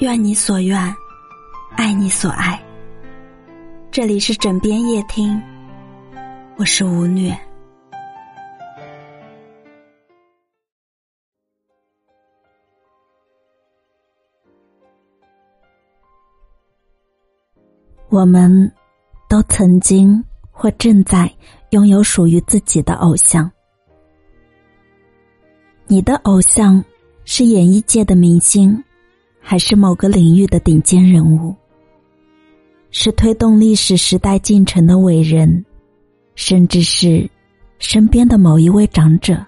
愿你所愿，爱你所爱。这里是枕边夜听，我是吴虐。我们都曾经或正在拥有属于自己的偶像。你的偶像是演艺界的明星。还是某个领域的顶尖人物，是推动历史时代进程的伟人，甚至是身边的某一位长者。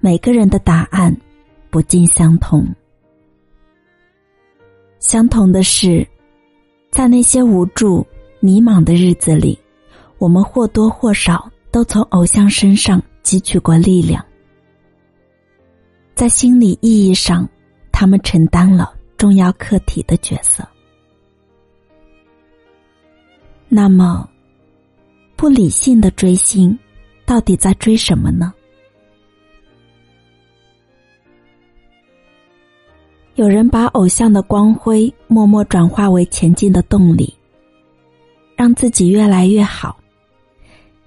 每个人的答案不尽相同。相同的是，在那些无助、迷茫的日子里，我们或多或少都从偶像身上汲取过力量，在心理意义上。他们承担了重要课题的角色。那么，不理性的追星，到底在追什么呢？有人把偶像的光辉默默转化为前进的动力，让自己越来越好；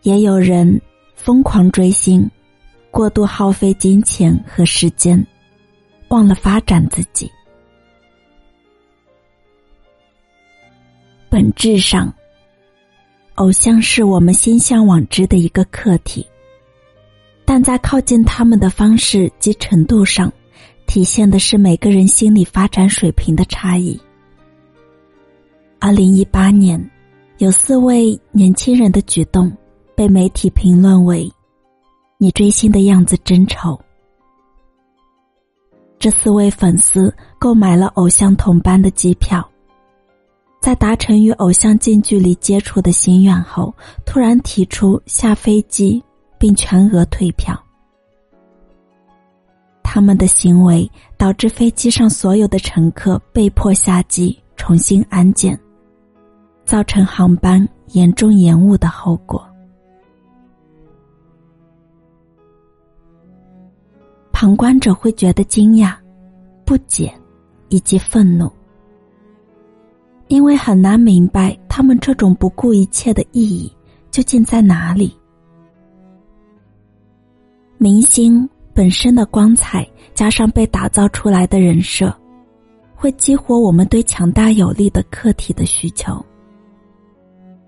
也有人疯狂追星，过度耗费金钱和时间。忘了发展自己。本质上，偶像是我们心向往之的一个客体，但在靠近他们的方式及程度上，体现的是每个人心理发展水平的差异。二零一八年，有四位年轻人的举动被媒体评论为：“你追星的样子真丑。”这四位粉丝购买了偶像同班的机票，在达成与偶像近距离接触的心愿后，突然提出下飞机并全额退票。他们的行为导致飞机上所有的乘客被迫下机重新安检，造成航班严重延误的后果。旁观者会觉得惊讶、不解以及愤怒，因为很难明白他们这种不顾一切的意义究竟在哪里。明星本身的光彩，加上被打造出来的人设，会激活我们对强大有力的客体的需求，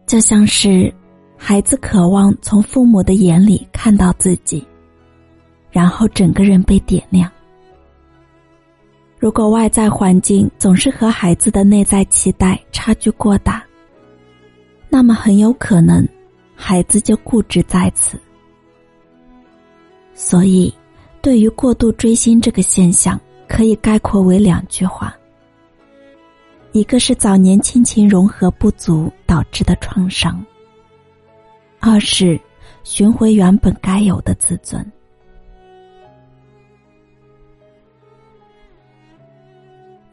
就像是孩子渴望从父母的眼里看到自己。然后整个人被点亮。如果外在环境总是和孩子的内在期待差距过大，那么很有可能孩子就固执在此。所以，对于过度追星这个现象，可以概括为两句话：一个是早年亲情融合不足导致的创伤；二是寻回原本该有的自尊。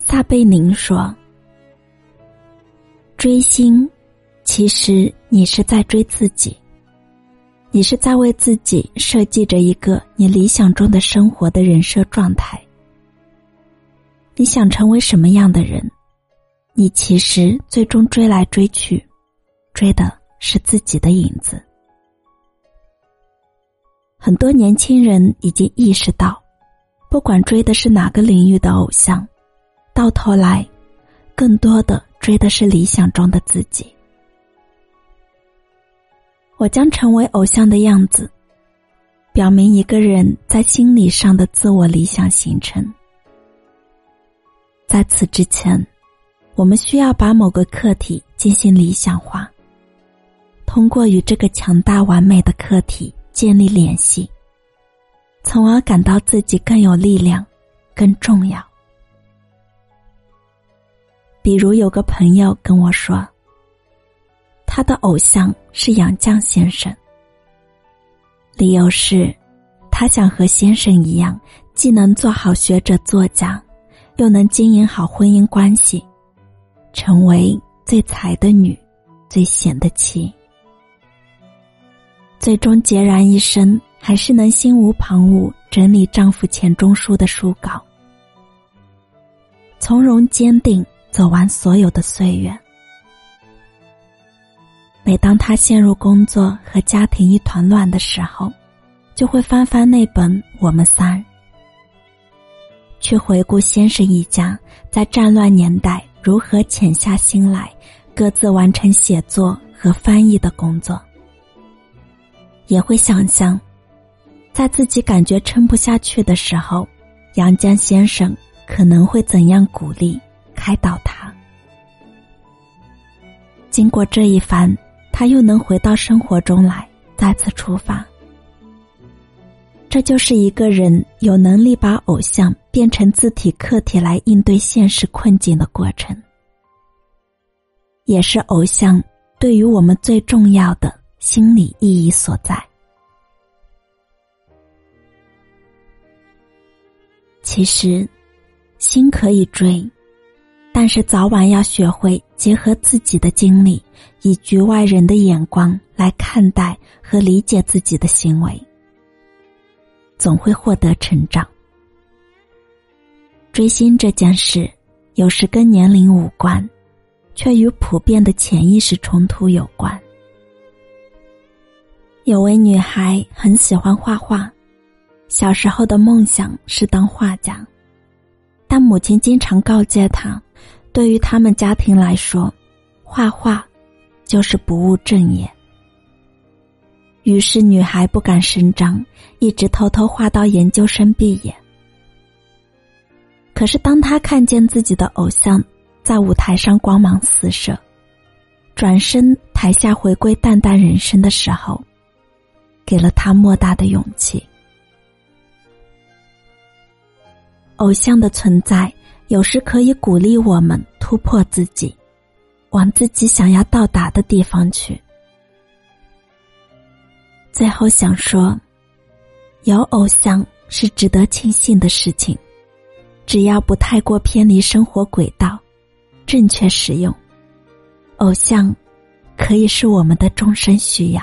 撒贝宁说：“追星，其实你是在追自己，你是在为自己设计着一个你理想中的生活的人设状态。你想成为什么样的人，你其实最终追来追去，追的是自己的影子。很多年轻人已经意识到，不管追的是哪个领域的偶像。”到头来，更多的追的是理想中的自己。我将成为偶像的样子，表明一个人在心理上的自我理想形成。在此之前，我们需要把某个客体进行理想化，通过与这个强大完美的客体建立联系，从而感到自己更有力量，更重要。比如有个朋友跟我说，他的偶像是杨绛先生。理由是，他想和先生一样，既能做好学者作家，又能经营好婚姻关系，成为最才的女，最贤的妻。最终孑然一身，还是能心无旁骛整理丈夫钱钟书的书稿。从容坚定走完所有的岁月。每当他陷入工作和家庭一团乱的时候，就会翻翻那本《我们三》，去回顾先生一家在战乱年代如何潜下心来，各自完成写作和翻译的工作。也会想象，在自己感觉撑不下去的时候，杨绛先生可能会怎样鼓励、开导他。经过这一番。他又能回到生活中来，再次出发。这就是一个人有能力把偶像变成字体客体来应对现实困境的过程，也是偶像对于我们最重要的心理意义所在。其实，心可以追。但是早晚要学会结合自己的经历，以局外人的眼光来看待和理解自己的行为，总会获得成长。追星这件事，有时跟年龄无关，却与普遍的潜意识冲突有关。有位女孩很喜欢画画，小时候的梦想是当画家，但母亲经常告诫她。对于他们家庭来说，画画就是不务正业。于是，女孩不敢声张，一直偷偷画到研究生毕业。可是，当她看见自己的偶像在舞台上光芒四射，转身台下回归淡淡人生的时候，给了她莫大的勇气。偶像的存在。有时可以鼓励我们突破自己，往自己想要到达的地方去。最后想说，有偶像是值得庆幸的事情，只要不太过偏离生活轨道，正确使用，偶像可以是我们的终身需要。